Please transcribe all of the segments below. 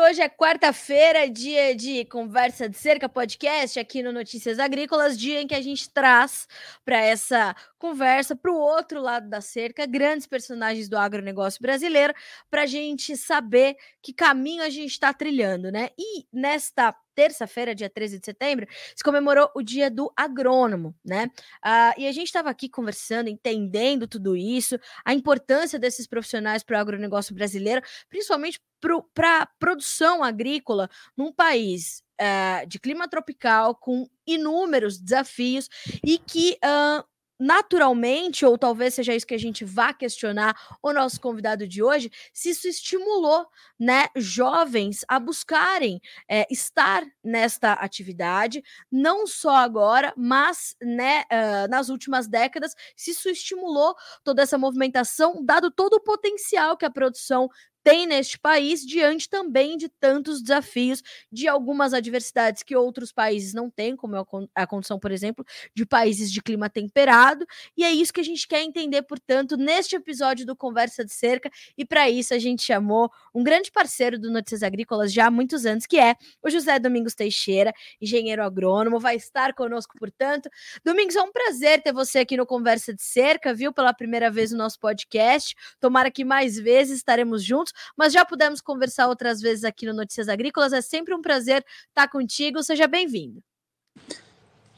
Hoje é quarta-feira, dia de conversa de cerca podcast aqui no Notícias Agrícolas, dia em que a gente traz para essa conversa para o outro lado da cerca grandes personagens do agronegócio brasileiro para a gente saber que caminho a gente está trilhando, né? E nesta terça-feira, dia 13 de setembro, se comemorou o dia do agrônomo, né? Uh, e a gente estava aqui conversando, entendendo tudo isso, a importância desses profissionais para o agronegócio brasileiro, principalmente para a produção agrícola num país uh, de clima tropical, com inúmeros desafios e que uh, naturalmente, ou talvez seja isso que a gente vá questionar o nosso convidado de hoje, se isso estimulou, né, jovens a buscarem é, estar nesta atividade, não só agora, mas, né, uh, nas últimas décadas, se isso estimulou toda essa movimentação, dado todo o potencial que a produção tem neste país, diante também de tantos desafios, de algumas adversidades que outros países não têm, como é a condição, por exemplo, de países de clima temperado. E é isso que a gente quer entender, portanto, neste episódio do Conversa de Cerca. E para isso a gente chamou um grande parceiro do Notícias Agrícolas já há muitos anos, que é o José Domingos Teixeira, engenheiro agrônomo, vai estar conosco, portanto. Domingos, é um prazer ter você aqui no Conversa de Cerca, viu, pela primeira vez no nosso podcast. Tomara que mais vezes estaremos juntos mas já pudemos conversar outras vezes aqui no Notícias Agrícolas. É sempre um prazer estar contigo. Seja bem-vindo.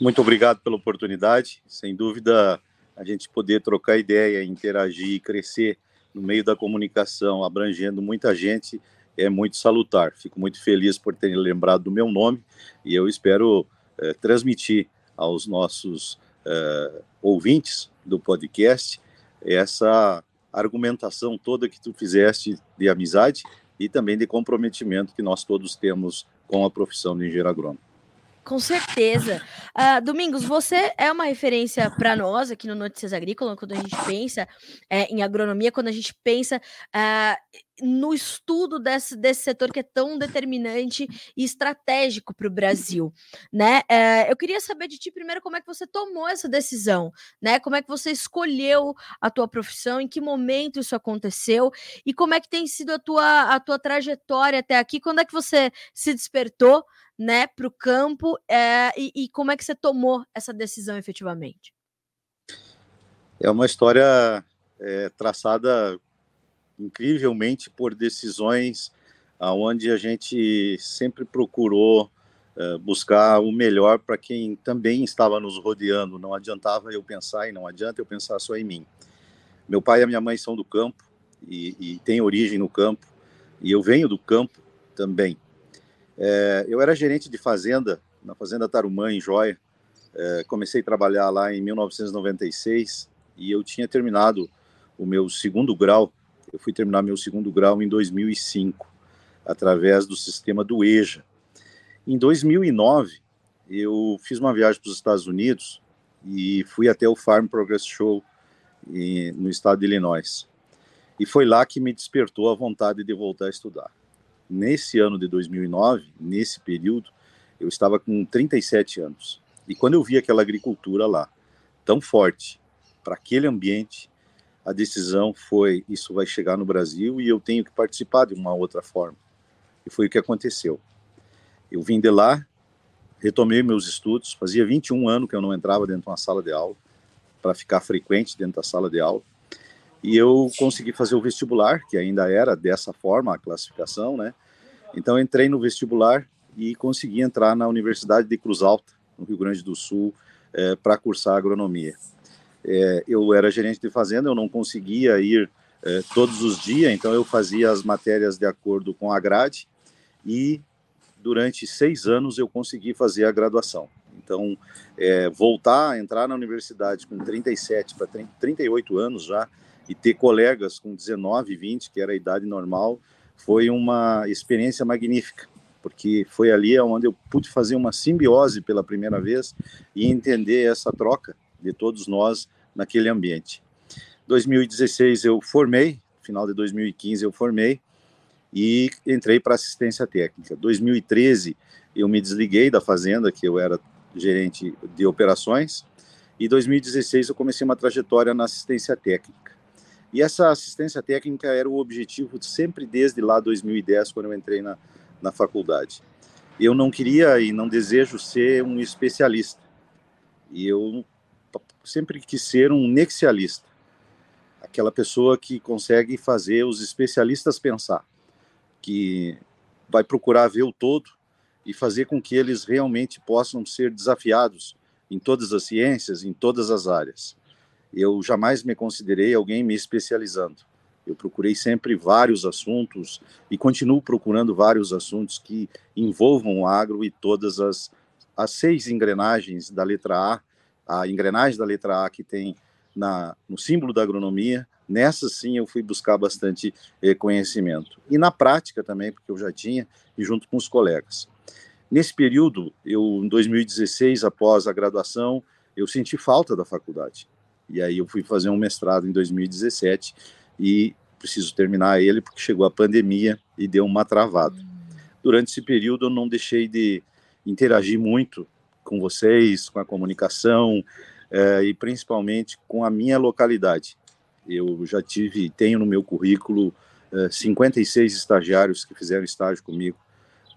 Muito obrigado pela oportunidade. Sem dúvida, a gente poder trocar ideia, interagir e crescer no meio da comunicação, abrangendo muita gente, é muito salutar. Fico muito feliz por terem lembrado do meu nome e eu espero é, transmitir aos nossos é, ouvintes do podcast essa argumentação toda que tu fizeste de amizade e também de comprometimento que nós todos temos com a profissão de engenheiro agrônomo. Com certeza. Uh, Domingos, você é uma referência para nós aqui no Notícias Agrícolas, quando a gente pensa é, em agronomia, quando a gente pensa uh, no estudo desse, desse setor que é tão determinante e estratégico para o Brasil. Né? Uh, eu queria saber de ti primeiro como é que você tomou essa decisão, né? Como é que você escolheu a tua profissão, em que momento isso aconteceu e como é que tem sido a tua, a tua trajetória até aqui, quando é que você se despertou né, para o campo é, e, e, como é que você tomou essa decisão efetivamente? É uma história é, traçada incrivelmente por decisões aonde a gente sempre procurou é, buscar o melhor para quem também estava nos rodeando. Não adiantava eu pensar e não adianta eu pensar só em mim. Meu pai e a minha mãe são do campo e, e têm origem no campo e eu venho do campo também. É, eu era gerente de fazenda, na Fazenda Tarumã, em Joia. É, comecei a trabalhar lá em 1996 e eu tinha terminado o meu segundo grau. Eu fui terminar meu segundo grau em 2005, através do sistema do EJA. Em 2009, eu fiz uma viagem para os Estados Unidos e fui até o Farm Progress Show em, no estado de Illinois. E foi lá que me despertou a vontade de voltar a estudar nesse ano de 2009, nesse período, eu estava com 37 anos. E quando eu vi aquela agricultura lá, tão forte, para aquele ambiente, a decisão foi: isso vai chegar no Brasil e eu tenho que participar de uma outra forma. E foi o que aconteceu. Eu vim de lá, retomei meus estudos, fazia 21 anos que eu não entrava dentro de uma sala de aula, para ficar frequente dentro da sala de aula. E eu consegui fazer o vestibular, que ainda era dessa forma a classificação, né? Então entrei no vestibular e consegui entrar na Universidade de Cruz Alta, no Rio Grande do Sul, é, para cursar agronomia. É, eu era gerente de fazenda, eu não conseguia ir é, todos os dias, então eu fazia as matérias de acordo com a grade e durante seis anos eu consegui fazer a graduação. Então, é, voltar a entrar na universidade com 37 para 38 anos já, e ter colegas com 19, 20, que era a idade normal, foi uma experiência magnífica, porque foi ali onde eu pude fazer uma simbiose pela primeira vez e entender essa troca de todos nós naquele ambiente. 2016 eu formei, final de 2015 eu formei e entrei para assistência técnica. 2013 eu me desliguei da fazenda, que eu era gerente de operações, e 2016 eu comecei uma trajetória na assistência técnica. E essa assistência técnica era o objetivo sempre desde lá 2010, quando eu entrei na, na faculdade. Eu não queria e não desejo ser um especialista. E eu sempre quis ser um nexialista, aquela pessoa que consegue fazer os especialistas pensar, que vai procurar ver o todo e fazer com que eles realmente possam ser desafiados em todas as ciências, em todas as áreas. Eu jamais me considerei alguém me especializando. Eu procurei sempre vários assuntos e continuo procurando vários assuntos que envolvam o agro e todas as, as seis engrenagens da letra A, a engrenagem da letra A que tem na, no símbolo da agronomia, nessa sim eu fui buscar bastante eh, conhecimento. E na prática também, porque eu já tinha, e junto com os colegas. Nesse período, eu, em 2016, após a graduação, eu senti falta da faculdade. E aí eu fui fazer um mestrado em 2017 e preciso terminar ele porque chegou a pandemia e deu uma travada. Durante esse período eu não deixei de interagir muito com vocês, com a comunicação é, e principalmente com a minha localidade. Eu já tive, tenho no meu currículo é, eh, 56 estagiários que fizeram estágio comigo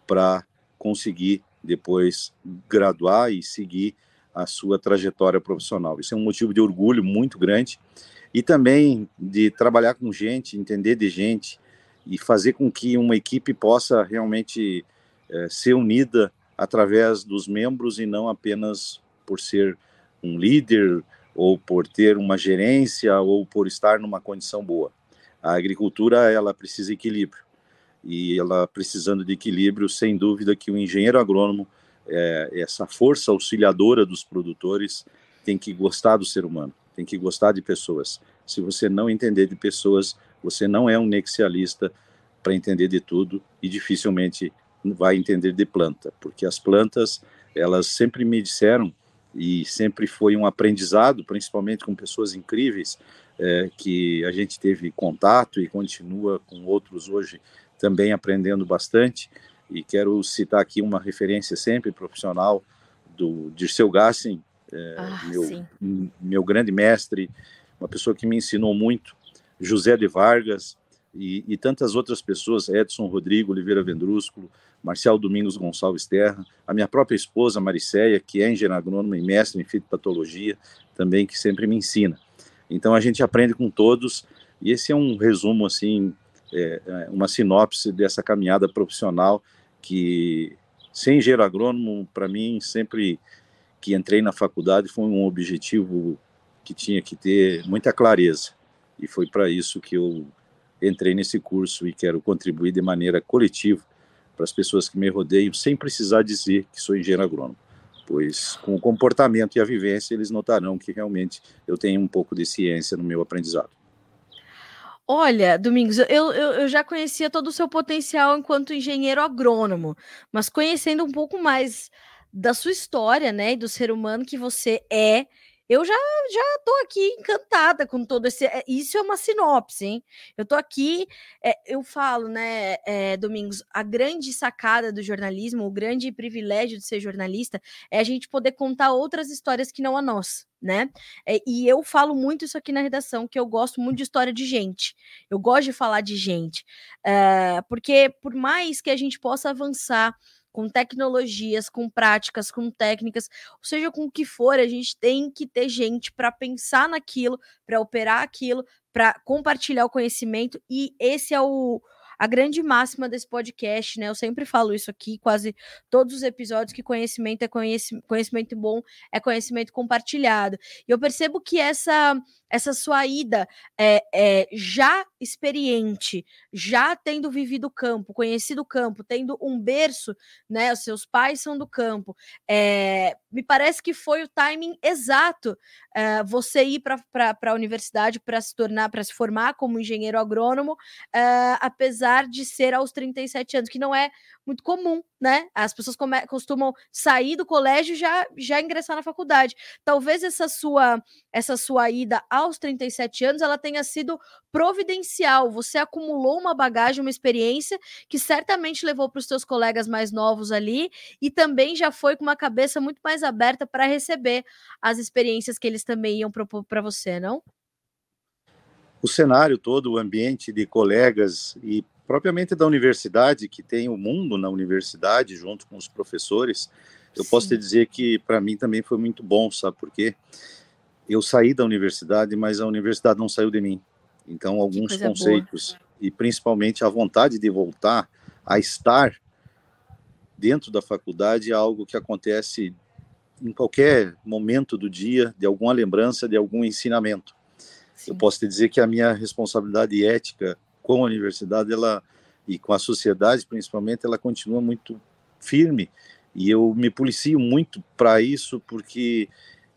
para conseguir depois graduar e seguir a sua trajetória profissional. Isso é um motivo de orgulho muito grande e também de trabalhar com gente, entender de gente e fazer com que uma equipe possa realmente é, ser unida através dos membros e não apenas por ser um líder ou por ter uma gerência ou por estar numa condição boa. A agricultura ela precisa de equilíbrio e ela precisando de equilíbrio, sem dúvida que o engenheiro agrônomo é, essa força auxiliadora dos produtores tem que gostar do ser humano, tem que gostar de pessoas. Se você não entender de pessoas, você não é um nexialista para entender de tudo e dificilmente vai entender de planta, porque as plantas, elas sempre me disseram e sempre foi um aprendizado, principalmente com pessoas incríveis, é, que a gente teve contato e continua com outros hoje também aprendendo bastante, e quero citar aqui uma referência sempre profissional do Dirceu Gassen, é, ah, meu, meu grande mestre, uma pessoa que me ensinou muito, José de Vargas e, e tantas outras pessoas, Edson Rodrigo Oliveira Vendrúsculo, Marcial Domingos Gonçalves Terra, a minha própria esposa Mariceia, que é engenheira agrônoma e mestre em fitopatologia, também que sempre me ensina. Então a gente aprende com todos e esse é um resumo assim, é, é uma sinopse dessa caminhada profissional que ser engenheiro agrônomo, para mim, sempre que entrei na faculdade, foi um objetivo que tinha que ter muita clareza. E foi para isso que eu entrei nesse curso e quero contribuir de maneira coletiva para as pessoas que me rodeiam, sem precisar dizer que sou engenheiro agrônomo, pois com o comportamento e a vivência eles notarão que realmente eu tenho um pouco de ciência no meu aprendizado. Olha, Domingos, eu, eu, eu já conhecia todo o seu potencial enquanto engenheiro agrônomo, mas conhecendo um pouco mais da sua história, né, e do ser humano que você é, eu já já tô aqui encantada com todo esse. Eh, isso é uma sinopse, hein? Eu tô aqui, é, eu falo, né, é, Domingos, a grande sacada do jornalismo, o grande privilégio de ser jornalista é a gente poder contar outras histórias que não a nossa. Né? É, e eu falo muito isso aqui na redação, que eu gosto muito de história de gente. Eu gosto de falar de gente. porque por mais que a gente possa avançar com tecnologias, com práticas, com técnicas, ou seja, com o que for, a gente tem que ter gente para pensar naquilo, para operar aquilo, para compartilhar o conhecimento, e esse é o, a grande máxima desse podcast, né? Eu sempre falo isso aqui, quase todos os episódios, que conhecimento é conhecimento, conhecimento bom, é conhecimento compartilhado. E eu percebo que essa essa sua ida é, é, já experiente, já tendo vivido o campo, conhecido o campo, tendo um berço, né? Os seus pais são do campo. É, me parece que foi o timing exato você ir para a universidade para se tornar, para se formar como engenheiro agrônomo, apesar de ser aos 37 anos, que não é muito comum, né? As pessoas costumam sair do colégio e já, já ingressar na faculdade. Talvez essa sua essa sua ida aos 37 anos ela tenha sido providencial. Você acumulou uma bagagem, uma experiência que certamente levou para os seus colegas mais novos ali e também já foi com uma cabeça muito mais aberta para receber as experiências que eles também iam propor para você, não? O cenário todo, o ambiente de colegas e propriamente da universidade, que tem o mundo na universidade, junto com os professores, eu Sim. posso te dizer que para mim também foi muito bom, sabe por quê? Eu saí da universidade, mas a universidade não saiu de mim. Então, alguns conceitos, boa. e principalmente a vontade de voltar a estar dentro da faculdade, é algo que acontece em qualquer momento do dia, de alguma lembrança, de algum ensinamento. Sim. Eu posso te dizer que a minha responsabilidade ética com a universidade, ela e com a sociedade, principalmente, ela continua muito firme e eu me policio muito para isso, porque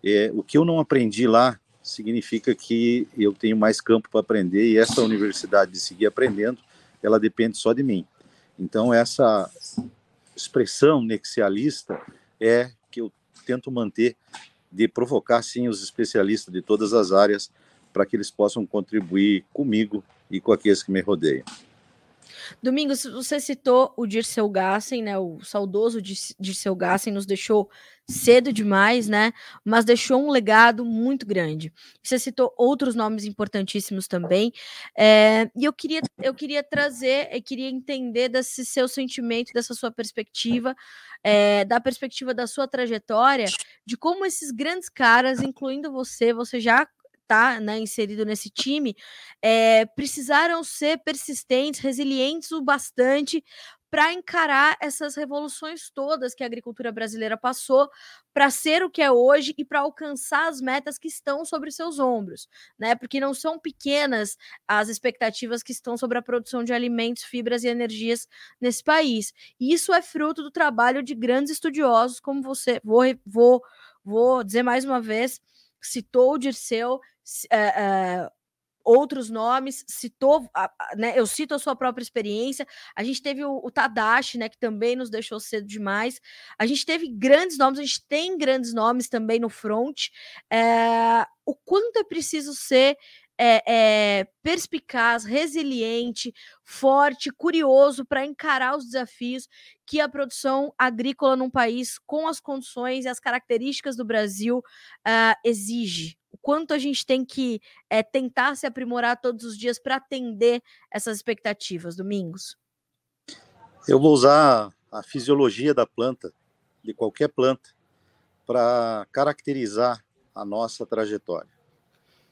é, o que eu não aprendi lá significa que eu tenho mais campo para aprender e essa universidade de seguir aprendendo, ela depende só de mim. Então, essa expressão nexialista é que eu tento manter de provocar, sim, os especialistas de todas as áreas para que eles possam contribuir comigo e com aqueles que me rodeiam. Domingos, você citou o Dirceu Gassen, né? O saudoso Dirceu Gassen nos deixou cedo demais, né? Mas deixou um legado muito grande. Você citou outros nomes importantíssimos também. É, e eu queria, eu queria trazer, eu queria entender desse seu sentimento, dessa sua perspectiva, é, da perspectiva da sua trajetória, de como esses grandes caras, incluindo você, você já tá né, inserido nesse time, é, precisaram ser persistentes, resilientes o bastante para encarar essas revoluções todas que a agricultura brasileira passou para ser o que é hoje e para alcançar as metas que estão sobre seus ombros, né? Porque não são pequenas as expectativas que estão sobre a produção de alimentos, fibras e energias nesse país. E isso é fruto do trabalho de grandes estudiosos, como você vou vou vou dizer mais uma vez, citou o Dirceu, uh, uh, outros nomes, citou, né, eu cito a sua própria experiência. A gente teve o, o, Tadashi, né, que também nos deixou cedo demais. A gente teve grandes nomes, a gente tem grandes nomes também no front. É, o quanto é preciso ser é, é, perspicaz, resiliente, forte, curioso para encarar os desafios que a produção agrícola num país com as condições e as características do Brasil exige. Quanto a gente tem que é, tentar se aprimorar todos os dias para atender essas expectativas, Domingos? Eu vou usar a fisiologia da planta, de qualquer planta, para caracterizar a nossa trajetória.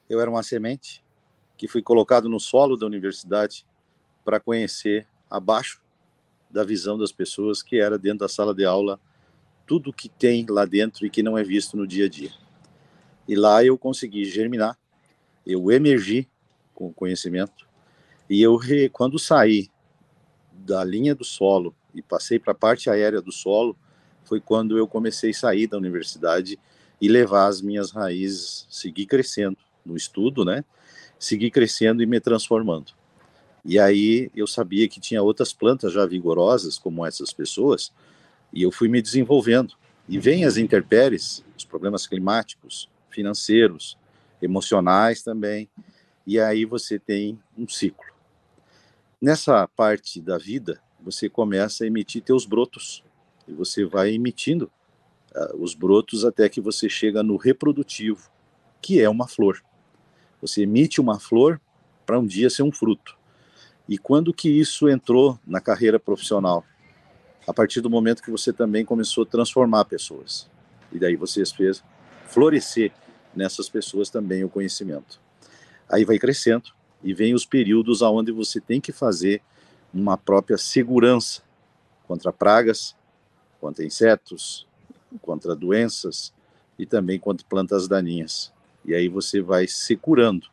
Eu era uma semente que fui colocado no solo da universidade para conhecer abaixo da visão das pessoas, que era dentro da sala de aula, tudo que tem lá dentro e que não é visto no dia a dia. E lá eu consegui germinar, eu emergi com conhecimento, e eu, quando saí da linha do solo e passei para a parte aérea do solo, foi quando eu comecei a sair da universidade e levar as minhas raízes, seguir crescendo no estudo, né? Seguir crescendo e me transformando. E aí eu sabia que tinha outras plantas já vigorosas, como essas pessoas, e eu fui me desenvolvendo. E vem as intempéries, os problemas climáticos, financeiros, emocionais também, e aí você tem um ciclo. Nessa parte da vida, você começa a emitir teus brotos, e você vai emitindo uh, os brotos até que você chega no reprodutivo, que é uma flor. Você emite uma flor para um dia ser um fruto. E quando que isso entrou na carreira profissional? A partir do momento que você também começou a transformar pessoas. E daí você fez florescer nessas pessoas também o conhecimento. Aí vai crescendo e vem os períodos aonde você tem que fazer uma própria segurança contra pragas, contra insetos, contra doenças e também contra plantas daninhas. E aí você vai se curando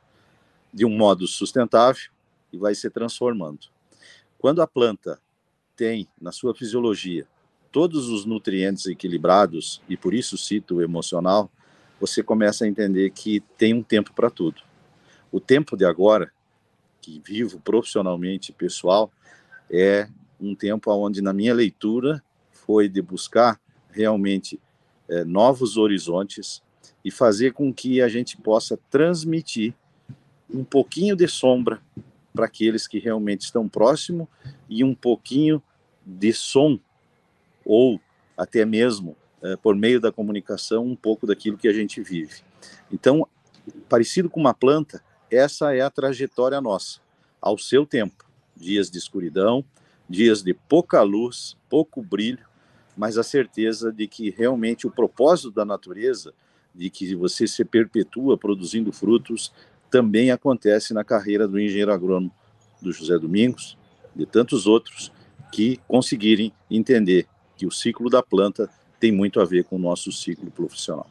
de um modo sustentável e vai se transformando. Quando a planta tem na sua fisiologia todos os nutrientes equilibrados, e por isso cito o emocional, você começa a entender que tem um tempo para tudo. O tempo de agora, que vivo profissionalmente pessoal, é um tempo onde, na minha leitura, foi de buscar realmente é, novos horizontes e fazer com que a gente possa transmitir um pouquinho de sombra para aqueles que realmente estão próximo e um pouquinho de som ou até mesmo por meio da comunicação um pouco daquilo que a gente vive. Então, parecido com uma planta, essa é a trajetória nossa, ao seu tempo, dias de escuridão, dias de pouca luz, pouco brilho, mas a certeza de que realmente o propósito da natureza, de que você se perpetua produzindo frutos, também acontece na carreira do engenheiro agrônomo do José Domingos, de tantos outros que conseguirem entender que o ciclo da planta tem muito a ver com o nosso ciclo profissional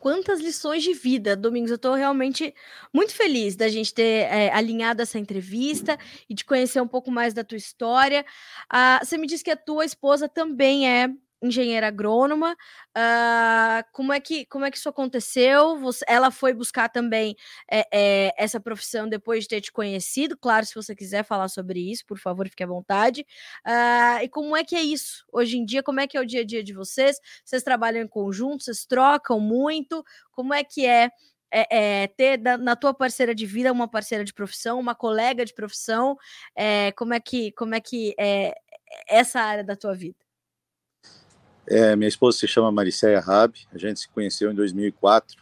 quantas lições de vida, Domingos. Eu estou realmente muito feliz da gente ter é, alinhado essa entrevista e de conhecer um pouco mais da tua história. Ah, você me disse que a tua esposa também é engenheira agrônoma. Uh, como, é que, como é que isso aconteceu? Você, ela foi buscar também é, é, essa profissão depois de ter te conhecido. Claro, se você quiser falar sobre isso, por favor, fique à vontade. Uh, e como é que é isso hoje em dia? Como é que é o dia a dia de vocês? Vocês trabalham em conjunto? Vocês trocam muito? Como é que é? É, ter da, na tua parceira de vida uma parceira de profissão, uma colega de profissão, como é que como é que é essa área da tua vida? É, minha esposa se chama Maricéia Rabi, a gente se conheceu em 2004.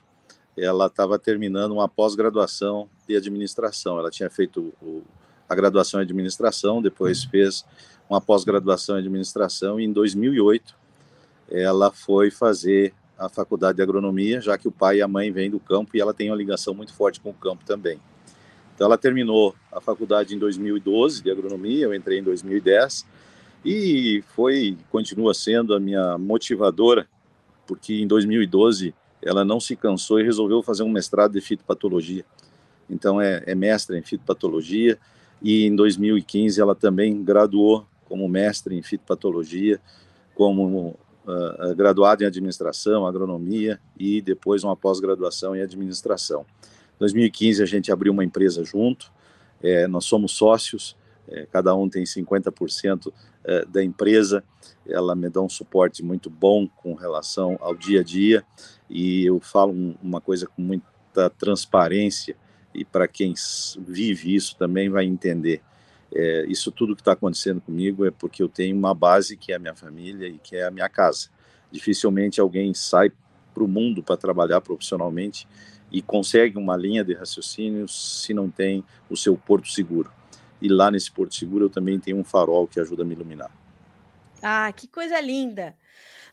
Ela estava terminando uma pós-graduação de administração. Ela tinha feito o, a graduação em administração, depois fez uma pós-graduação em administração e em 2008 ela foi fazer a faculdade de agronomia, já que o pai e a mãe vêm do campo e ela tem uma ligação muito forte com o campo também. Então ela terminou a faculdade em 2012 de agronomia, eu entrei em 2010 e foi, continua sendo a minha motivadora, porque em 2012 ela não se cansou e resolveu fazer um mestrado de fitopatologia. Então é, é em fitopatologia e em 2015 ela também graduou como mestre em fitopatologia, como uh, graduada em administração, agronomia e depois uma pós-graduação em administração. Em 2015 a gente abriu uma empresa junto, é, nós somos sócios, cada um tem 50% é, da empresa, ela me dá um suporte muito bom com relação ao dia a dia e eu falo uma coisa com muita transparência e para quem vive isso também vai entender. É, isso tudo que está acontecendo comigo é porque eu tenho uma base que é a minha família e que é a minha casa. Dificilmente alguém sai para o mundo para trabalhar profissionalmente e consegue uma linha de raciocínio se não tem o seu porto seguro e lá nesse Porto Seguro eu também tenho um farol que ajuda a me iluminar. Ah, que coisa linda!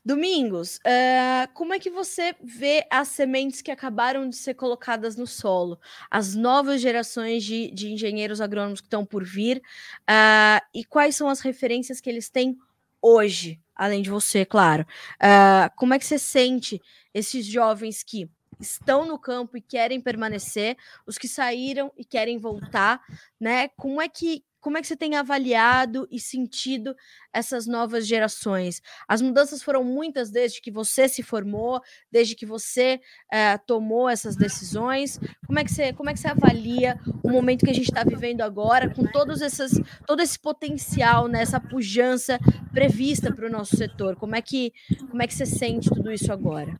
Domingos, uh, como é que você vê as sementes que acabaram de ser colocadas no solo, as novas gerações de, de engenheiros agrônomos que estão por vir, uh, e quais são as referências que eles têm hoje, além de você, claro? Uh, como é que você sente esses jovens que estão no campo e querem permanecer, os que saíram e querem voltar, né? Como é que como é que você tem avaliado e sentido essas novas gerações? As mudanças foram muitas desde que você se formou, desde que você é, tomou essas decisões. Como é que você, como é que você avalia o momento que a gente está vivendo agora, com todos essas, todo esse potencial, né, essa pujança prevista para o nosso setor? Como é que, como é que você sente tudo isso agora?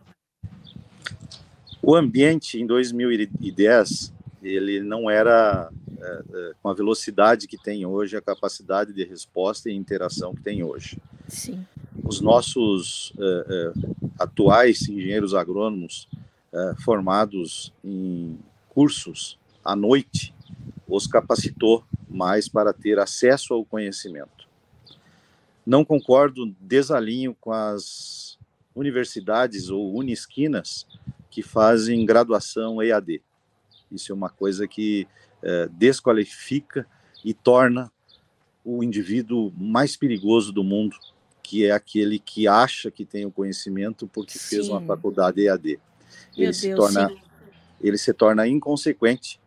O ambiente em 2010 ele não era é, é, com a velocidade que tem hoje, a capacidade de resposta e interação que tem hoje. Sim. Os nossos é, é atuais engenheiros agrônomos é, formados em cursos à noite os capacitou mais para ter acesso ao conhecimento. Não concordo, desalinho com as universidades ou unisquinas que fazem graduação EAD. Isso é uma coisa que é, desqualifica e torna o indivíduo mais perigoso do mundo, que é aquele que acha que tem o conhecimento porque sim. fez uma faculdade EAD. Ele se, torna, ele se torna inconsequente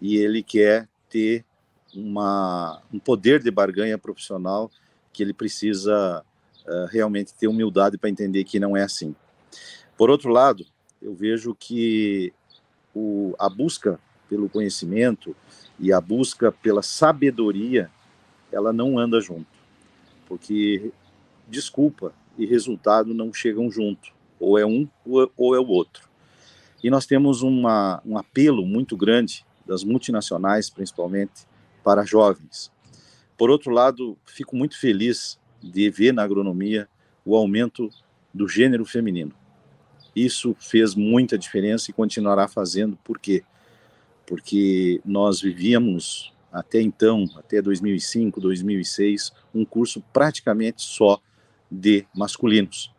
e ele quer ter uma, um poder de barganha profissional que ele precisa uh, realmente ter humildade para entender que não é assim. Por outro lado, eu vejo que o, a busca pelo conhecimento e a busca pela sabedoria, ela não anda junto, porque desculpa e resultado não chegam junto, ou é um ou é o outro. E nós temos uma, um apelo muito grande das multinacionais, principalmente, para jovens. Por outro lado, fico muito feliz de ver na agronomia o aumento do gênero feminino. Isso fez muita diferença e continuará fazendo. Por quê? Porque nós vivíamos até então, até 2005, 2006, um curso praticamente só de masculinos.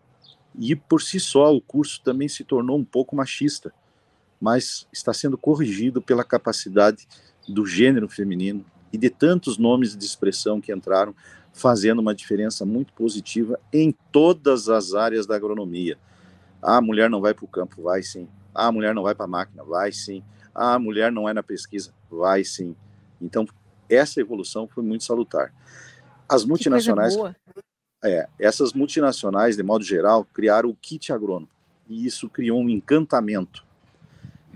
E por si só o curso também se tornou um pouco machista, mas está sendo corrigido pela capacidade do gênero feminino e de tantos nomes de expressão que entraram, fazendo uma diferença muito positiva em todas as áreas da agronomia. Ah, a mulher não vai para o campo, vai sim. Ah, a mulher não vai para a máquina, vai sim. Ah, a mulher não é na pesquisa, vai sim. Então, essa evolução foi muito salutar. As multinacionais, é, essas multinacionais, de modo geral, criaram o kit agrônomo. E isso criou um encantamento.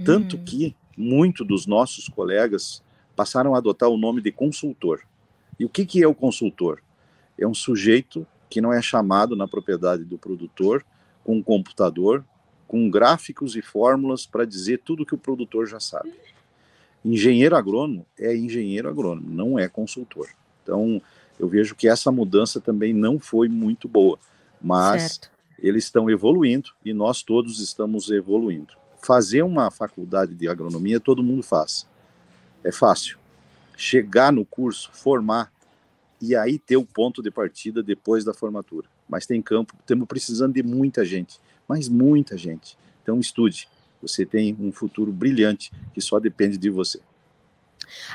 Tanto hum. que muito dos nossos colegas passaram a adotar o nome de consultor. E o que, que é o consultor? É um sujeito que não é chamado na propriedade do produtor com um computador, com gráficos e fórmulas para dizer tudo que o produtor já sabe. Engenheiro agrônomo é engenheiro agrônomo, não é consultor. Então, eu vejo que essa mudança também não foi muito boa, mas certo. eles estão evoluindo e nós todos estamos evoluindo. Fazer uma faculdade de agronomia todo mundo faz. É fácil. Chegar no curso, formar e aí ter o ponto de partida depois da formatura. Mas tem campo, estamos precisando de muita gente, mas muita gente. Então estude. Você tem um futuro brilhante que só depende de você.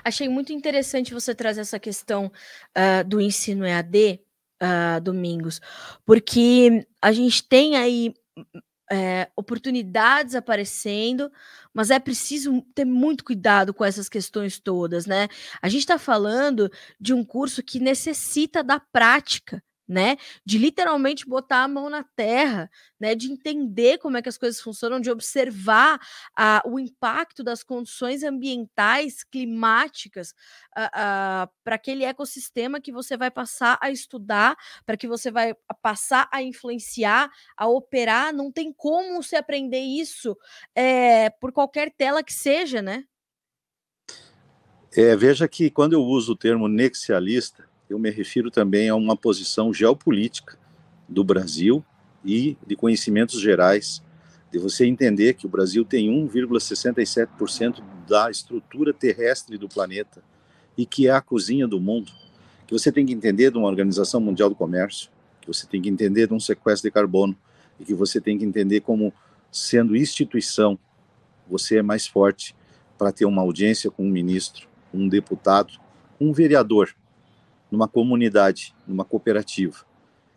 Achei muito interessante você trazer essa questão uh, do ensino EAD, uh, ah, Domingos, porque a gente tem aí é, oportunidades aparecendo, mas é preciso ter muito cuidado com essas questões todas, né? A gente está falando de um curso que necessita da prática né? De literalmente botar a mão na terra, né? De entender como é que as coisas funcionam, de observar o impacto das condições ambientais, climáticas, para aquele ecossistema que você vai passar a estudar, para que você vai passar a influenciar, a operar. Não tem como se aprender isso é, por qualquer tela que seja, né? É, veja que quando eu uso o termo nexialista, eu me refiro também a uma posição geopolítica do Brasil e de conhecimentos gerais, de você entender que o Brasil tem 1,67% da estrutura terrestre do planeta e que é a cozinha do mundo, que você tem que entender de uma Organização Mundial do Comércio, que você tem que entender de um sequestro de carbono e que você tem que entender como, sendo instituição, você é mais forte para ter uma audiência com um ministro, um deputado, um vereador, numa comunidade, numa cooperativa.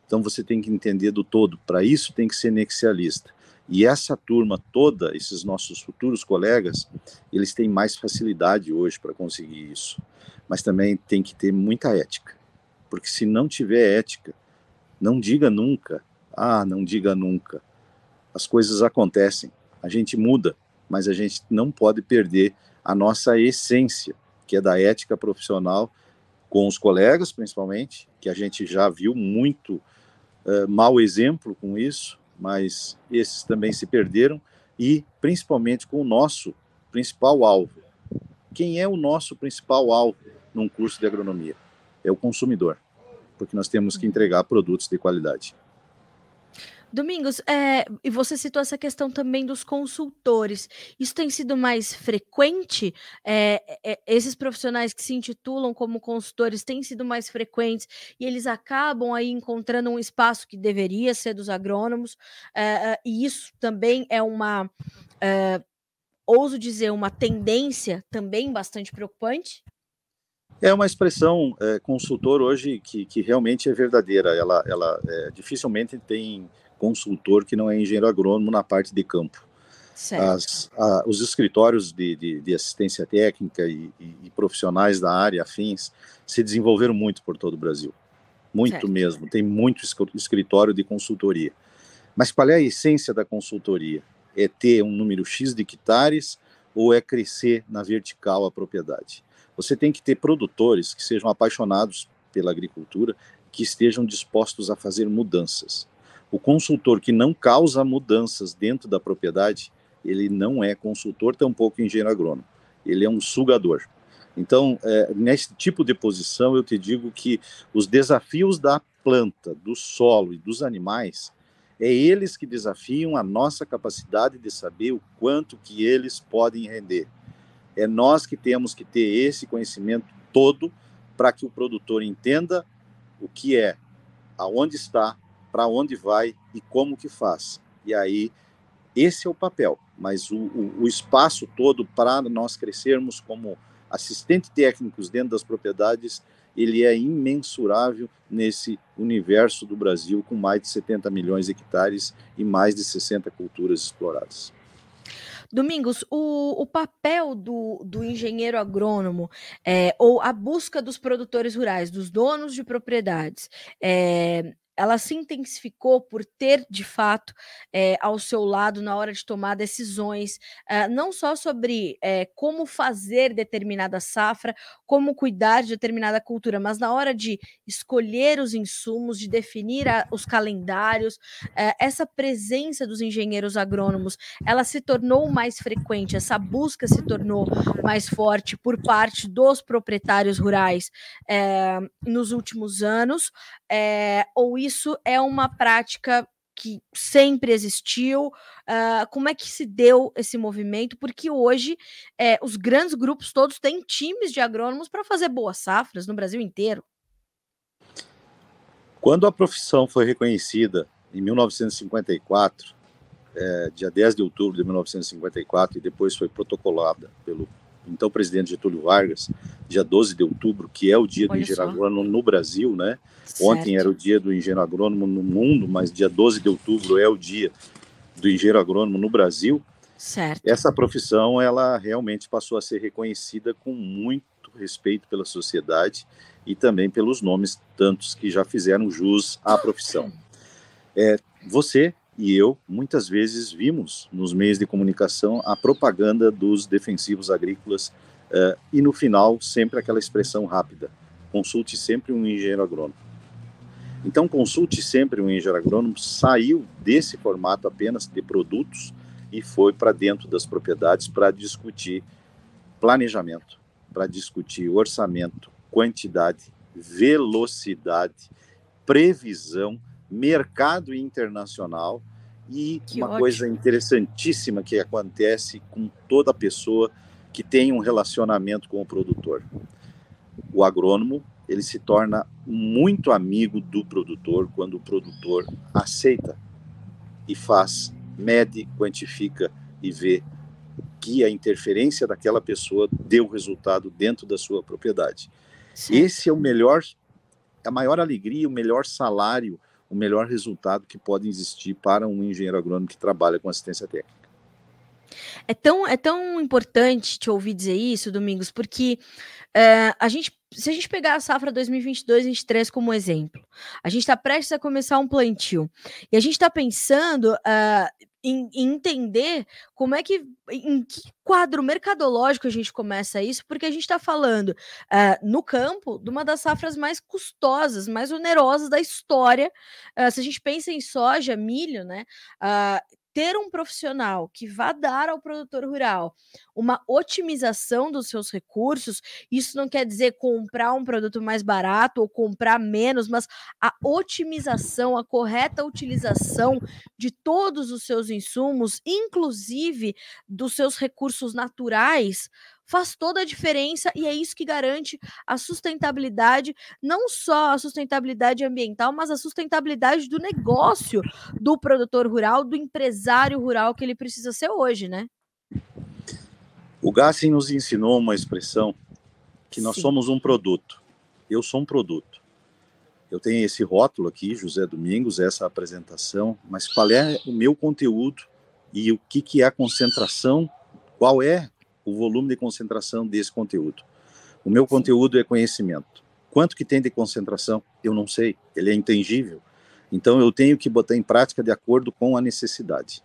Então você tem que entender do todo. Para isso tem que ser nexialista. E essa turma toda, esses nossos futuros colegas, eles têm mais facilidade hoje para conseguir isso. Mas também tem que ter muita ética. Porque se não tiver ética, não diga nunca. Ah, não diga nunca. As coisas acontecem. A gente muda, mas a gente não pode perder a nossa essência, que é da ética profissional com os colegas, principalmente, que a gente já viu muito uh, mau exemplo com isso, mas esses também se perderam, e principalmente com o nosso principal alvo. Quem é o nosso principal alvo num curso de agronomia? É o consumidor, porque nós temos que entregar produtos de qualidade. Domingos, é, e você citou essa questão também dos consultores. Isso tem sido mais frequente? É, é, esses profissionais que se intitulam como consultores têm sido mais frequentes e eles acabam aí encontrando um espaço que deveria ser dos agrônomos, e isso também é uma, ouso dizer, uma tendência também bastante preocupante? É uma expressão é, consultor hoje que, que realmente é verdadeira. Ela, ela é, dificilmente tem consultor que não é engenheiro agrônomo na parte de campo. As, a, os escritórios de, de, de assistência técnica e, e, e, profissionais da área afins se desenvolveram muito por todo o Brasil. Muito certo. mesmo. Tem muito escritório de consultoria. Mas qual é a essência da consultoria? É ter um número X de hectares ou é crescer na vertical a propriedade? Você tem que ter produtores que sejam apaixonados pela agricultura, que estejam dispostos a fazer mudanças. O consultor que não causa mudanças dentro da propriedade, ele não é consultor, tampouco engenheiro agrônomo. Ele é um sugador. Então, é, nesse tipo de posição, eu te digo que os desafios da planta, do solo e dos animais, é eles que desafiam a nossa capacidade de saber o quanto que eles podem render. É nós que temos que ter esse conhecimento todo para que o produtor entenda o que é, aonde está, para onde vai e como que faz. E aí, esse é o papel, mas o, o, o espaço todo para nós crescermos como assistente técnicos dentro das propriedades, ele é imensurável nesse universo do Brasil com mais de 70 milhões de hectares e mais de 60 culturas exploradas. Domingos, o, o papel do, do engenheiro agrônomo é, ou a busca dos produtores rurais, dos donos de propriedades, é, ela se intensificou por ter, de fato, é, ao seu lado na hora de tomar decisões, é, não só sobre é, como fazer determinada safra, como cuidar de determinada cultura, mas na hora de escolher os insumos, de definir a, os calendários, essa presença dos engenheiros agrônomos, ela se tornou mais frequente, essa busca se tornou mais forte por parte dos proprietários rurais nos últimos anos, ou isso é uma prática que sempre existiu? Uh, como é que se deu esse movimento? Porque hoje é, os grandes grupos todos têm times de agrônomos para fazer boas safras no Brasil inteiro. Quando a profissão foi reconhecida em 1954, é, dia 10 de outubro de 1954, e depois foi protocolada pelo então presidente Getúlio Vargas, dia 12 de outubro, que é o dia Olha do engenheiro agrônomo no Brasil, né? Certo. Ontem era o dia do engenheiro agrônomo no mundo, mas dia 12 de outubro é o dia do engenheiro agrônomo no Brasil. Certo. Essa profissão, ela realmente passou a ser reconhecida com muito respeito pela sociedade e também pelos nomes tantos que já fizeram jus à profissão. É, você e eu muitas vezes vimos nos meios de comunicação a propaganda dos defensivos agrícolas uh, e no final sempre aquela expressão rápida: consulte sempre um engenheiro agrônomo. Então, consulte sempre um engenheiro agrônomo saiu desse formato apenas de produtos e foi para dentro das propriedades para discutir planejamento, para discutir orçamento, quantidade, velocidade, previsão mercado internacional e que uma ótimo. coisa interessantíssima que acontece com toda pessoa que tem um relacionamento com o produtor. O agrônomo, ele se torna muito amigo do produtor quando o produtor aceita e faz, mede, quantifica e vê que a interferência daquela pessoa deu resultado dentro da sua propriedade. Sim. Esse é o melhor, a maior alegria, o melhor salário o melhor resultado que pode existir para um engenheiro agrônomo que trabalha com assistência técnica. É tão, é tão importante te ouvir dizer isso, Domingos, porque uh, a gente, se a gente pegar a safra 2022-2023 como exemplo, a gente está prestes a começar um plantio e a gente está pensando uh, em, em, entender como é que, em que quadro mercadológico a gente começa isso, porque a gente está falando uh, no campo de uma das safras mais custosas, mais onerosas da história. Uh, se a gente pensa em soja, milho, né? Uh, ter um profissional que vá dar ao produtor rural uma otimização dos seus recursos, isso não quer dizer comprar um produto mais barato ou comprar menos, mas a otimização, a correta utilização de todos os seus insumos, inclusive dos seus recursos naturais, faz toda a diferença e é isso que garante a sustentabilidade, não só a sustentabilidade ambiental, mas a sustentabilidade do negócio do produtor rural, do empresário rural que ele precisa ser hoje, né? O Gassin nos ensinou uma expressão que nós Sim. somos um produto. Eu sou um produto. Eu tenho esse rótulo aqui, José Domingos, essa apresentação, mas qual é o meu conteúdo e o que, que é a concentração, qual é o volume de concentração desse conteúdo. O meu conteúdo é conhecimento. Quanto que tem de concentração? Eu não sei, ele é intangível. Então eu tenho que botar em prática de acordo com a necessidade.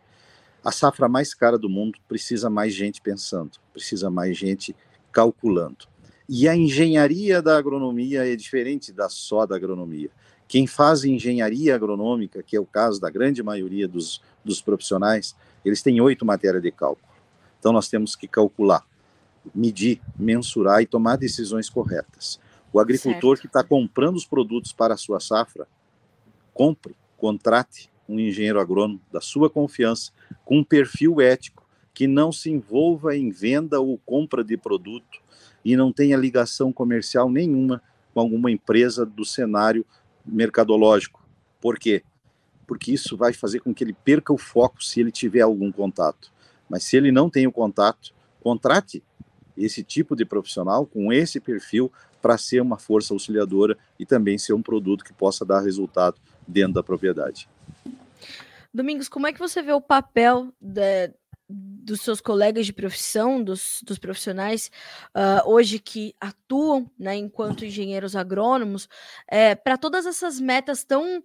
A safra mais cara do mundo precisa mais gente pensando, precisa mais gente calculando. E a engenharia da agronomia é diferente da só da agronomia. Quem faz engenharia agronômica, que é o caso da grande maioria dos, dos profissionais, eles têm oito matérias de cálculo. Então, nós temos que calcular, medir, mensurar e tomar decisões corretas. O agricultor certo. que está comprando os produtos para a sua safra, compre, contrate um engenheiro agrônomo da sua confiança, com um perfil ético, que não se envolva em venda ou compra de produto e não tenha ligação comercial nenhuma com alguma empresa do cenário mercadológico. Por quê? Porque isso vai fazer com que ele perca o foco se ele tiver algum contato. Mas se ele não tem o contato, contrate esse tipo de profissional com esse perfil para ser uma força auxiliadora e também ser um produto que possa dar resultado dentro da propriedade. Domingos, como é que você vê o papel dos seus colegas de profissão, dos, dos profissionais uh, hoje que atuam né, enquanto engenheiros agrônomos, é, para todas essas metas tão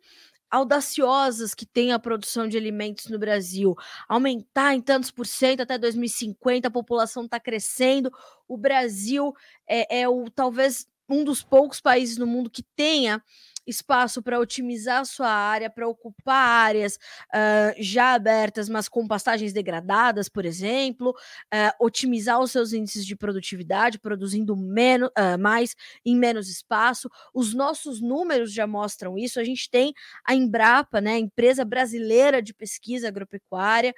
audaciosas que tem a produção de alimentos no Brasil, aumentar em tantos por cento até 2050, a população está crescendo, o Brasil é, é o talvez um dos poucos países no mundo que tenha espaço para otimizar sua área, para ocupar áreas uh, já abertas, mas com pastagens degradadas, por exemplo, uh, otimizar os seus índices de produtividade, produzindo menos, uh, mais em menos espaço. Os nossos números já mostram isso. A gente tem a Embrapa, né, empresa brasileira de pesquisa agropecuária,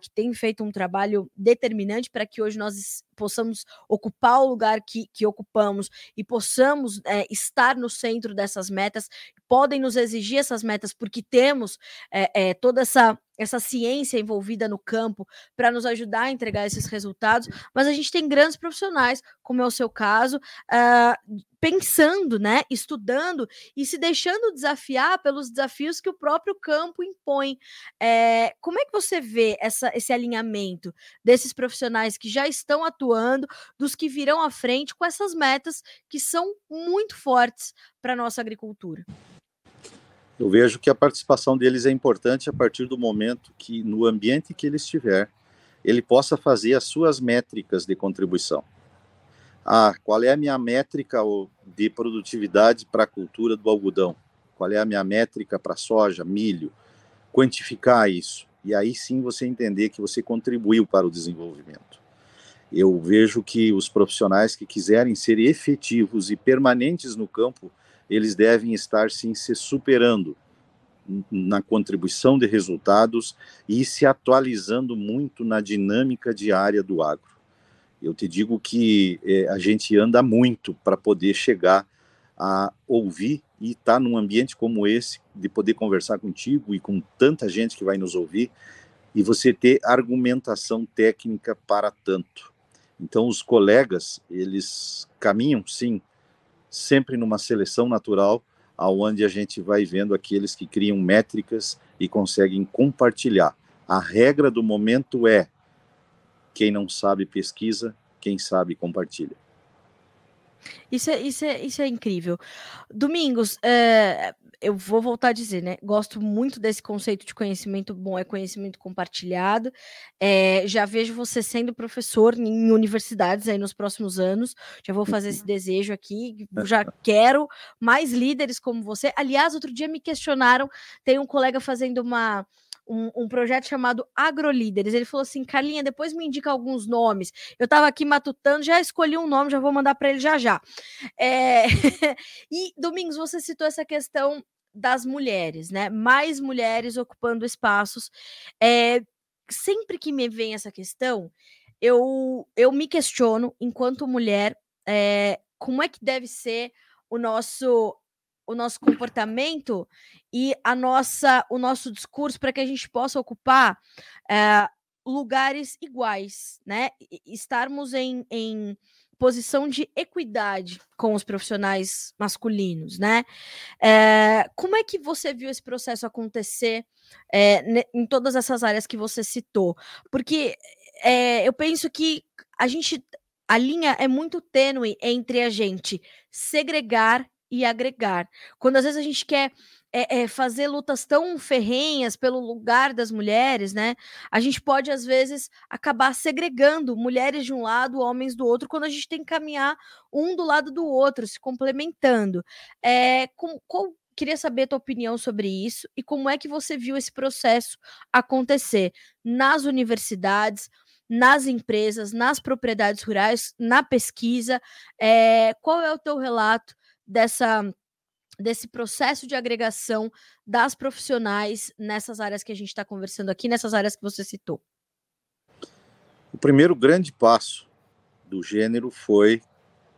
que tem feito um trabalho determinante para que hoje nós possamos ocupar o lugar que, que ocupamos e possamos é, estar no centro dessas metas, podem nos exigir essas metas porque temos é, é, toda essa essa ciência envolvida no campo para nos ajudar a entregar esses resultados, mas a gente tem grandes profissionais, como é o seu caso, uh, pensando, né, estudando e se deixando desafiar pelos desafios que o próprio campo impõe. É, como é que você vê essa, esse alinhamento desses profissionais que já estão atuando, dos que virão à frente com essas metas que são muito fortes para a nossa agricultura? Eu vejo que a participação deles é importante a partir do momento que, no ambiente que ele estiver, ele possa fazer as suas métricas de contribuição. Ah, qual é a minha métrica de produtividade para a cultura do algodão? Qual é a minha métrica para soja, milho? Quantificar isso. E aí sim você entender que você contribuiu para o desenvolvimento. Eu vejo que os profissionais que quiserem ser efetivos e permanentes no campo, eles devem estar sim se superando na contribuição de resultados e se atualizando muito na dinâmica diária do agro. Eu te digo que é, a gente anda muito para poder chegar a ouvir e estar tá num ambiente como esse, de poder conversar contigo e com tanta gente que vai nos ouvir, e você ter argumentação técnica para tanto. Então, os colegas, eles caminham, sim, sempre numa seleção natural, aonde a gente vai vendo aqueles que criam métricas e conseguem compartilhar. A regra do momento é: quem não sabe pesquisa, quem sabe compartilha. Isso é, isso é, isso é incrível. Domingos, é, eu vou voltar a dizer, né? Gosto muito desse conceito de conhecimento bom, é conhecimento compartilhado. É, já vejo você sendo professor em universidades aí nos próximos anos. Já vou fazer esse desejo aqui. Já quero mais líderes como você. Aliás, outro dia me questionaram, tem um colega fazendo uma um, um, projeto chamado Agrolíderes. Ele falou assim: Carlinha, depois me indica alguns nomes. Eu estava aqui matutando, já escolhi um nome, já vou mandar para ele já já. É... e, Domingos, você citou essa questão das mulheres, né? Mais mulheres ocupando espaços. É... Sempre que me vem essa questão, eu, eu me questiono, enquanto mulher, é... como é que deve ser o nosso o nosso comportamento e a nossa, o nosso discurso para que a gente possa ocupar é, lugares iguais, né? Estarmos em, em posição de equidade com os profissionais masculinos, né? É, como é que você viu esse processo acontecer é, em todas essas áreas que você citou? Porque é, eu penso que a gente a linha é muito tênue entre a gente segregar e agregar. Quando às vezes a gente quer é, é, fazer lutas tão ferrenhas pelo lugar das mulheres, né? A gente pode, às vezes, acabar segregando mulheres de um lado, homens do outro, quando a gente tem que caminhar um do lado do outro, se complementando. É, com, com, queria saber a tua opinião sobre isso e como é que você viu esse processo acontecer nas universidades, nas empresas, nas propriedades rurais, na pesquisa. É, qual é o teu relato dessa desse processo de agregação das profissionais nessas áreas que a gente está conversando aqui, nessas áreas que você citou? O primeiro grande passo do gênero foi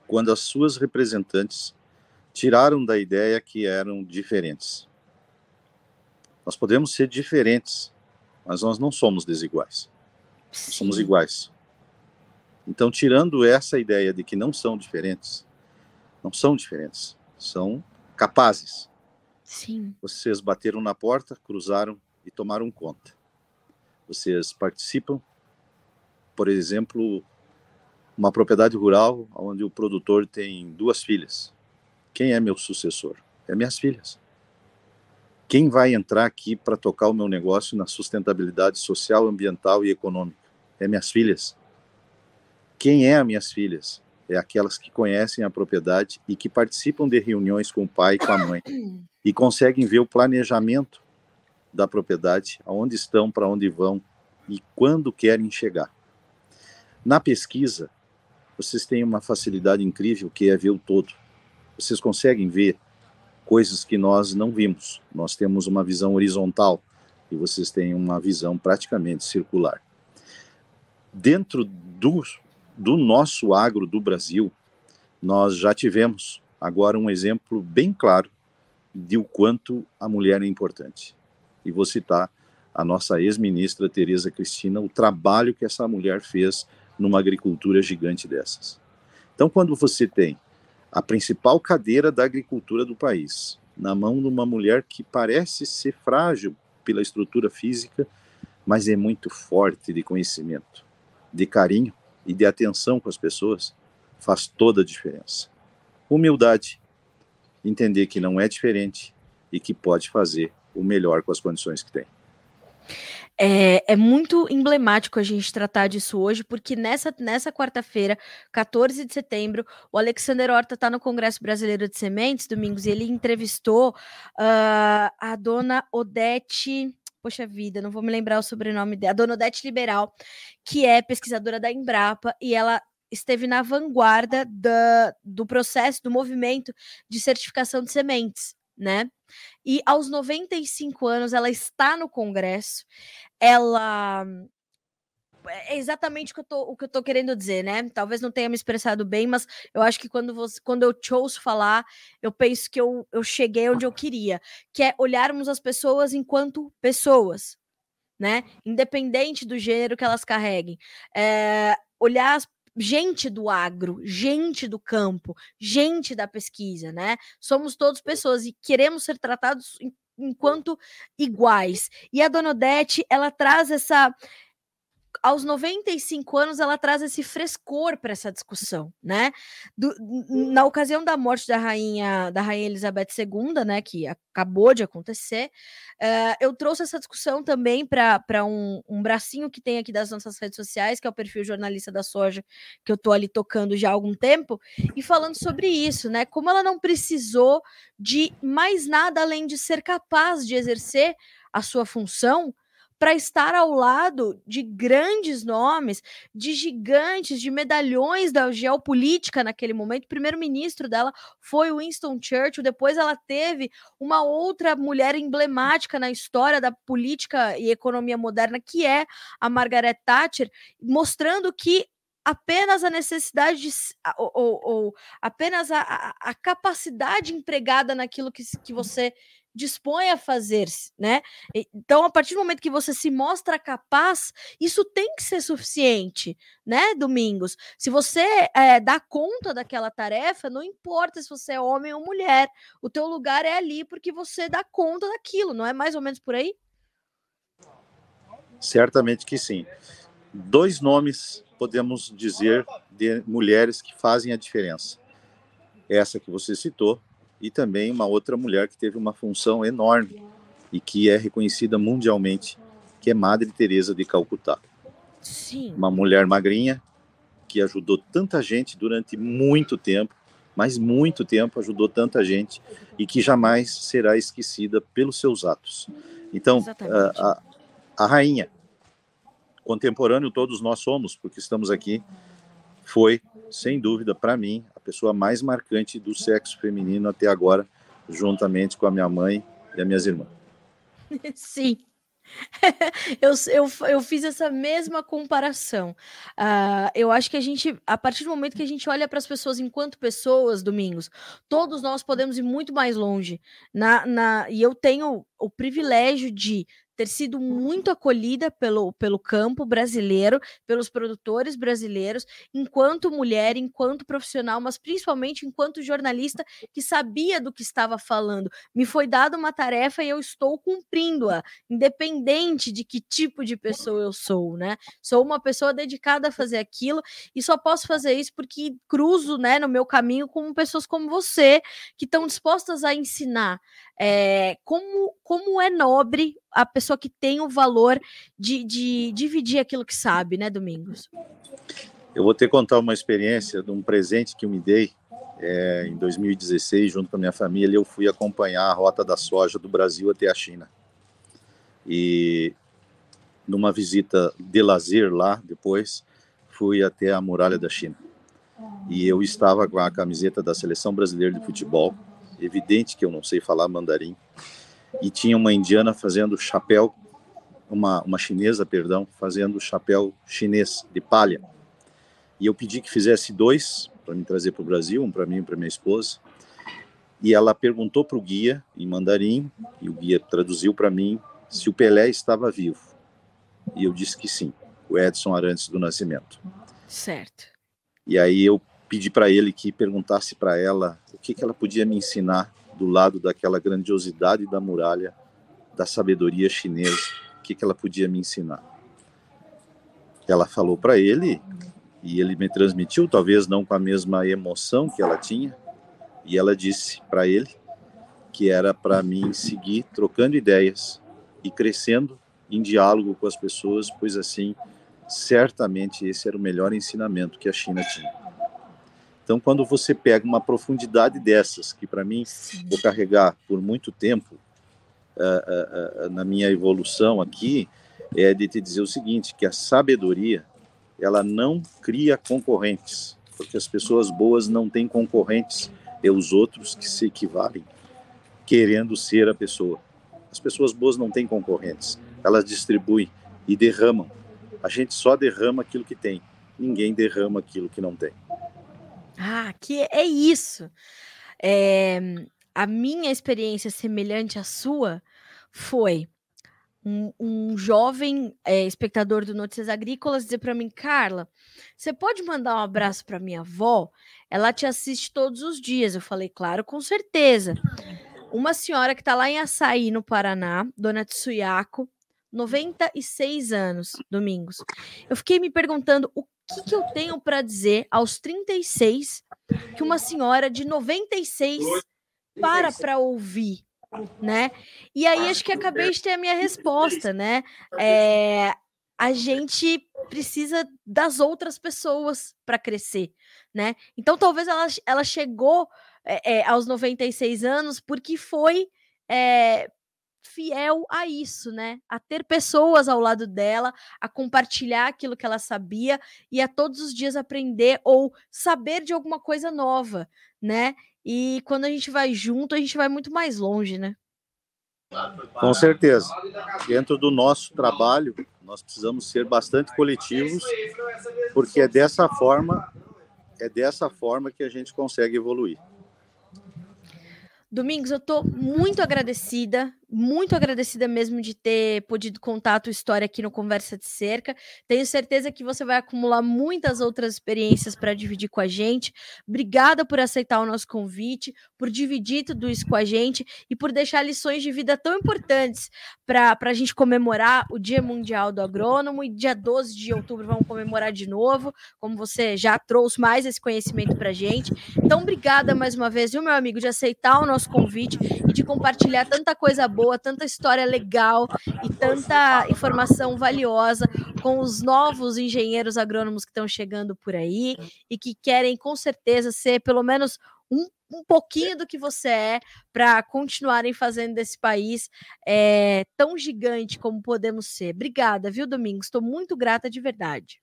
quando as suas representantes tiraram da ideia que eram diferentes. Nós podemos ser diferentes, mas nós não somos desiguais. Sim. Somos iguais. Então, tirando essa ideia de que não são diferentes, não são diferentes, são capazes. Sim. Vocês bateram na porta, cruzaram e tomaram conta. Vocês participam, por exemplo, uma propriedade rural onde o produtor tem duas filhas. Quem é meu sucessor? É minhas filhas. Quem vai entrar aqui para tocar o meu negócio na sustentabilidade social, ambiental e econômica? É minhas filhas. Quem é as minhas filhas? É aquelas que conhecem a propriedade e que participam de reuniões com o pai e com a mãe e conseguem ver o planejamento da propriedade, aonde estão, para onde vão e quando querem chegar. Na pesquisa, vocês têm uma facilidade incrível que é ver o todo. Vocês conseguem ver coisas que nós não vimos. Nós temos uma visão horizontal e vocês têm uma visão praticamente circular. Dentro do, do nosso agro do Brasil, nós já tivemos agora um exemplo bem claro de o quanto a mulher é importante. E vou citar a nossa ex-ministra Tereza Cristina, o trabalho que essa mulher fez numa agricultura gigante dessas. Então, quando você tem a principal cadeira da agricultura do país, na mão de uma mulher que parece ser frágil pela estrutura física, mas é muito forte de conhecimento, de carinho e de atenção com as pessoas, faz toda a diferença. Humildade, entender que não é diferente e que pode fazer o melhor com as condições que tem. É, é, muito emblemático a gente tratar disso hoje, porque nessa, nessa quarta-feira, 14 de setembro, o Alexander Horta está no Congresso Brasileiro de Sementes, domingos, e ele entrevistou uh, a dona Odete. Poxa vida, não vou me lembrar o sobrenome dela, a dona Odete Liberal, que é pesquisadora da Embrapa, e ela esteve na vanguarda da, do processo, do movimento de certificação de sementes né? E aos 95 anos ela está no Congresso, ela é exatamente o que, eu tô, o que eu tô querendo dizer, né? Talvez não tenha me expressado bem, mas eu acho que quando, você, quando eu te ouço falar, eu penso que eu, eu cheguei onde eu queria, que é olharmos as pessoas enquanto pessoas, né? Independente do gênero que elas carreguem. É, olhar as gente do agro, gente do campo, gente da pesquisa, né? Somos todos pessoas e queremos ser tratados enquanto iguais. E a Dona Odete, ela traz essa aos 95 anos ela traz esse frescor para essa discussão, né? Do, na ocasião da morte da rainha da rainha Elizabeth II, né, que acabou de acontecer, uh, eu trouxe essa discussão também para um, um bracinho que tem aqui das nossas redes sociais, que é o perfil jornalista da soja, que eu tô ali tocando já há algum tempo, e falando sobre isso, né? Como ela não precisou de mais nada além de ser capaz de exercer a sua função para estar ao lado de grandes nomes, de gigantes, de medalhões da geopolítica naquele momento. O primeiro-ministro dela foi Winston Churchill, depois ela teve uma outra mulher emblemática na história da política e economia moderna, que é a Margaret Thatcher, mostrando que apenas a necessidade de, ou, ou, ou apenas a, a, a, capacidade empregada naquilo que, que você dispõe a fazer, né? Então, a partir do momento que você se mostra capaz, isso tem que ser suficiente, né, Domingos? Se você é, dá conta daquela tarefa, não importa se você é homem ou mulher, o teu lugar é ali porque você dá conta daquilo, não é mais ou menos por aí? Certamente que sim. Dois nomes podemos dizer de mulheres que fazem a diferença. Essa que você citou, e também uma outra mulher que teve uma função enorme e que é reconhecida mundialmente, que é Madre Teresa de Calcutá. Sim. Uma mulher magrinha que ajudou tanta gente durante muito tempo, mas muito tempo ajudou tanta gente e que jamais será esquecida pelos seus atos. Então, a, a, a rainha, contemporâneo todos nós somos, porque estamos aqui, foi, sem dúvida, para mim, a pessoa mais marcante do sexo feminino até agora, juntamente com a minha mãe e as minhas irmãs. Sim. eu, eu, eu fiz essa mesma comparação. Uh, eu acho que a gente, a partir do momento que a gente olha para as pessoas enquanto pessoas, Domingos, todos nós podemos ir muito mais longe. Na, na, e eu tenho o privilégio de ter sido muito acolhida pelo, pelo campo brasileiro, pelos produtores brasileiros, enquanto mulher, enquanto profissional, mas principalmente enquanto jornalista que sabia do que estava falando. Me foi dada uma tarefa e eu estou cumprindo-a, independente de que tipo de pessoa eu sou, né? Sou uma pessoa dedicada a fazer aquilo e só posso fazer isso porque cruzo, né, no meu caminho com pessoas como você que estão dispostas a ensinar é, como, como é nobre a pessoa que tem o valor de, de dividir aquilo que sabe, né, Domingos? Eu vou ter que contar uma experiência de um presente que eu me dei é, em 2016, junto com a minha família. Eu fui acompanhar a rota da soja do Brasil até a China. E numa visita de lazer lá, depois, fui até a muralha da China. E eu estava com a camiseta da seleção brasileira de futebol evidente que eu não sei falar mandarim. E tinha uma indiana fazendo chapéu, uma, uma chinesa, perdão, fazendo chapéu chinês de palha. E eu pedi que fizesse dois para me trazer para o Brasil, um para mim e um para minha esposa. E ela perguntou para o guia em mandarim, e o guia traduziu para mim se o Pelé estava vivo. E eu disse que sim, o Edson Arantes do Nascimento. Certo. E aí eu pedi para ele que perguntasse para ela o que, que ela podia me ensinar do lado daquela grandiosidade da muralha, da sabedoria chinesa, o que, que ela podia me ensinar. Ela falou para ele e ele me transmitiu, talvez não com a mesma emoção que ela tinha, e ela disse para ele que era para mim seguir trocando ideias e crescendo em diálogo com as pessoas, pois assim, certamente esse era o melhor ensinamento que a China tinha. Então, quando você pega uma profundidade dessas, que para mim Sim. vou carregar por muito tempo uh, uh, uh, na minha evolução aqui, é de te dizer o seguinte, que a sabedoria, ela não cria concorrentes, porque as pessoas boas não têm concorrentes, é os outros que se equivalem, querendo ser a pessoa. As pessoas boas não têm concorrentes, elas distribuem e derramam. A gente só derrama aquilo que tem, ninguém derrama aquilo que não tem. Ah, que é isso. Eh, a minha experiência semelhante à sua foi um, um jovem é, espectador do Notícias Agrícolas dizer para mim, Carla, você pode mandar um abraço para minha avó? Ela te assiste todos os dias. Eu falei, claro, com certeza. Uma senhora que está lá em Açaí, no Paraná, Dona Tsuyako, 96 anos, domingos. Eu fiquei me perguntando o que, que eu tenho para dizer aos 36 que uma senhora de 96 para para ouvir, né? E aí acho que acabei de ter a minha resposta, né? É, a gente precisa das outras pessoas para crescer, né? Então talvez ela, ela chegou é, é, aos 96 anos porque foi é, fiel a isso, né? A ter pessoas ao lado dela, a compartilhar aquilo que ela sabia e a todos os dias aprender ou saber de alguma coisa nova, né? E quando a gente vai junto, a gente vai muito mais longe, né? Com certeza. Dentro do nosso trabalho, nós precisamos ser bastante coletivos, porque é dessa forma, é dessa forma que a gente consegue evoluir. Domingos, eu estou muito agradecida muito agradecida mesmo de ter podido contar a tua história aqui no Conversa de Cerca. Tenho certeza que você vai acumular muitas outras experiências para dividir com a gente. Obrigada por aceitar o nosso convite, por dividir tudo isso com a gente e por deixar lições de vida tão importantes para a gente comemorar o Dia Mundial do Agrônomo e dia 12 de outubro vamos comemorar de novo, como você já trouxe mais esse conhecimento para a gente. Então, obrigada mais uma vez, viu, meu amigo, de aceitar o nosso convite e de compartilhar tanta coisa boa boa, tanta história legal e tanta informação valiosa com os novos engenheiros agrônomos que estão chegando por aí e que querem com certeza ser pelo menos um, um pouquinho do que você é para continuarem fazendo desse país é, tão gigante como podemos ser. Obrigada, viu, Domingos? Estou muito grata de verdade.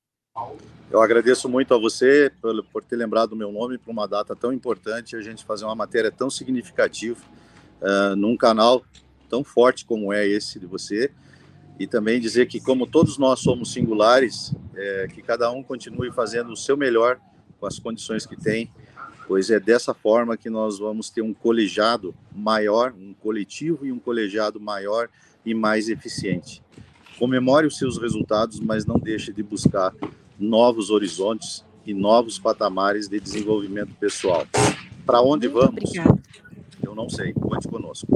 Eu agradeço muito a você por, por ter lembrado o meu nome para uma data tão importante, a gente fazer uma matéria tão significativa uh, num canal tão forte como é esse de você. e também dizer que, como todos nós somos singulares, é, que cada um continue fazendo o seu melhor com as condições que tem, pois é dessa forma que nós vamos ter um colegiado maior, um coletivo e um colegiado maior e mais eficiente. Comemore os seus resultados, mas não deixe de buscar novos horizontes e novos patamares de desenvolvimento pessoal. Para onde Muito vamos? Obrigada. Eu não sei. Conte conosco.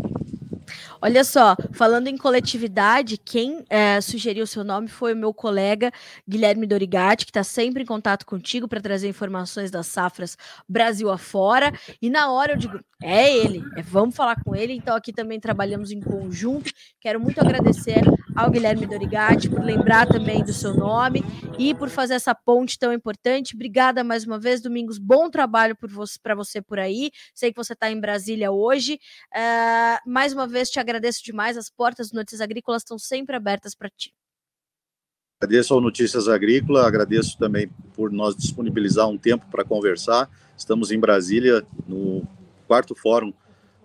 Olha só, falando em coletividade, quem é, sugeriu o seu nome foi o meu colega Guilherme Dorigatti, que está sempre em contato contigo para trazer informações das safras Brasil afora. E na hora eu digo, é ele, é, vamos falar com ele. Então aqui também trabalhamos em conjunto. Quero muito agradecer ao Guilherme Dorigatti por lembrar também do seu nome e por fazer essa ponte tão importante. Obrigada mais uma vez, Domingos. Bom trabalho para você, você por aí. Sei que você está em Brasília hoje. Uh, mais uma vez te agradeço agradeço demais. As portas do Notícias Agrícolas estão sempre abertas para ti. Agradeço ao Notícias Agrícola, agradeço também por nós disponibilizar um tempo para conversar. Estamos em Brasília, no quarto fórum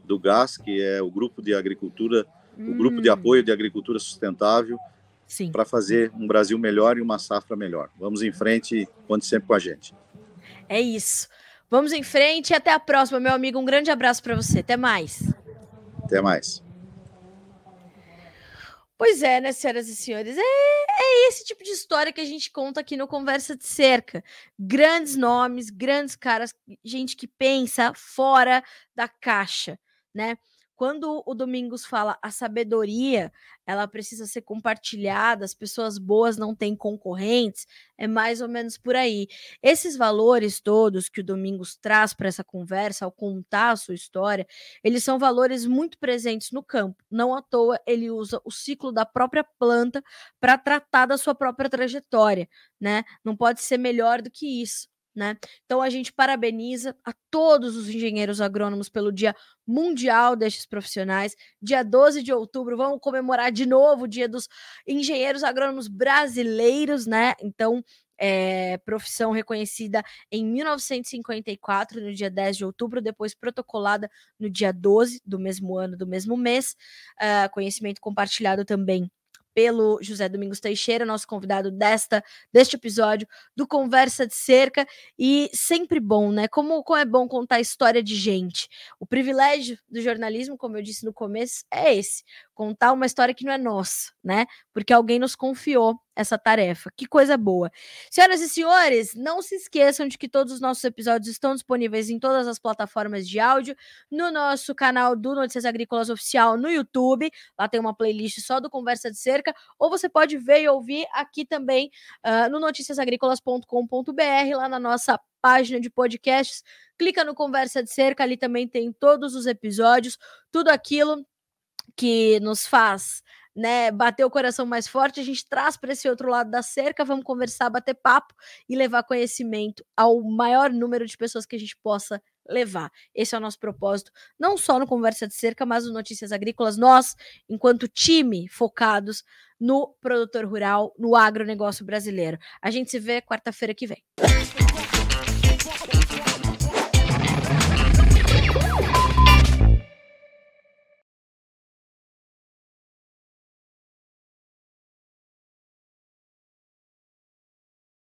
do GAS, que é o grupo de agricultura, hum. o grupo de apoio de agricultura sustentável, para fazer um Brasil melhor e uma safra melhor. Vamos em frente, conte sempre com a gente. É isso. Vamos em frente e até a próxima, meu amigo. Um grande abraço para você. Até mais. Até mais. Pois é, né, senhoras e senhores? É, é, esse tipo de história que a gente conta aqui no Conversa de Cerca. Grandes nomes, grandes caras, gente que pensa fora da caixa, né? Quando o Domingos fala a sabedoria, ela precisa ser compartilhada, as pessoas boas não têm concorrentes, é mais ou menos por aí. Esses valores todos que o Domingos traz para essa conversa, ao contar a sua história, eles são valores muito presentes no campo. Não à toa ele usa o ciclo da própria planta para tratar da sua própria trajetória, né? Não pode ser melhor do que isso né? Então a gente parabeniza a todos os engenheiros agrônomos pelo Dia Mundial destes profissionais. Dia 12 de outubro, vamos comemorar de novo o Dia dos Engenheiros Agrônomos Brasileiros, né? Então, é, profissão reconhecida em 1954, no dia 10 de outubro, depois protocolada no dia 12 do mesmo ano, do mesmo mês. Uh, conhecimento compartilhado também pelo José Domingos Teixeira, nosso convidado desta deste episódio do Conversa de Cerca e sempre bom, né? Como, como é bom contar história de gente. O privilégio do jornalismo, como eu disse no começo, é esse, contar uma história que não é nossa, né? Porque alguém nos confiou essa tarefa. Que coisa boa. Senhoras e senhores, não se esqueçam de que todos os nossos episódios estão disponíveis em todas as plataformas de áudio, no nosso canal do Notícias Agrícolas Oficial no YouTube. Lá tem uma playlist só do Conversa de Cerca, ou você pode ver e ouvir aqui também uh, no noticiasagricolas.com.br, lá na nossa página de podcasts. Clica no Conversa de Cerca, ali também tem todos os episódios, tudo aquilo que nos faz né, bater o coração mais forte, a gente traz para esse outro lado da cerca, vamos conversar, bater papo e levar conhecimento ao maior número de pessoas que a gente possa levar. Esse é o nosso propósito, não só no Conversa de Cerca, mas no Notícias Agrícolas, nós, enquanto time, focados no produtor rural, no agronegócio brasileiro. A gente se vê quarta-feira que vem.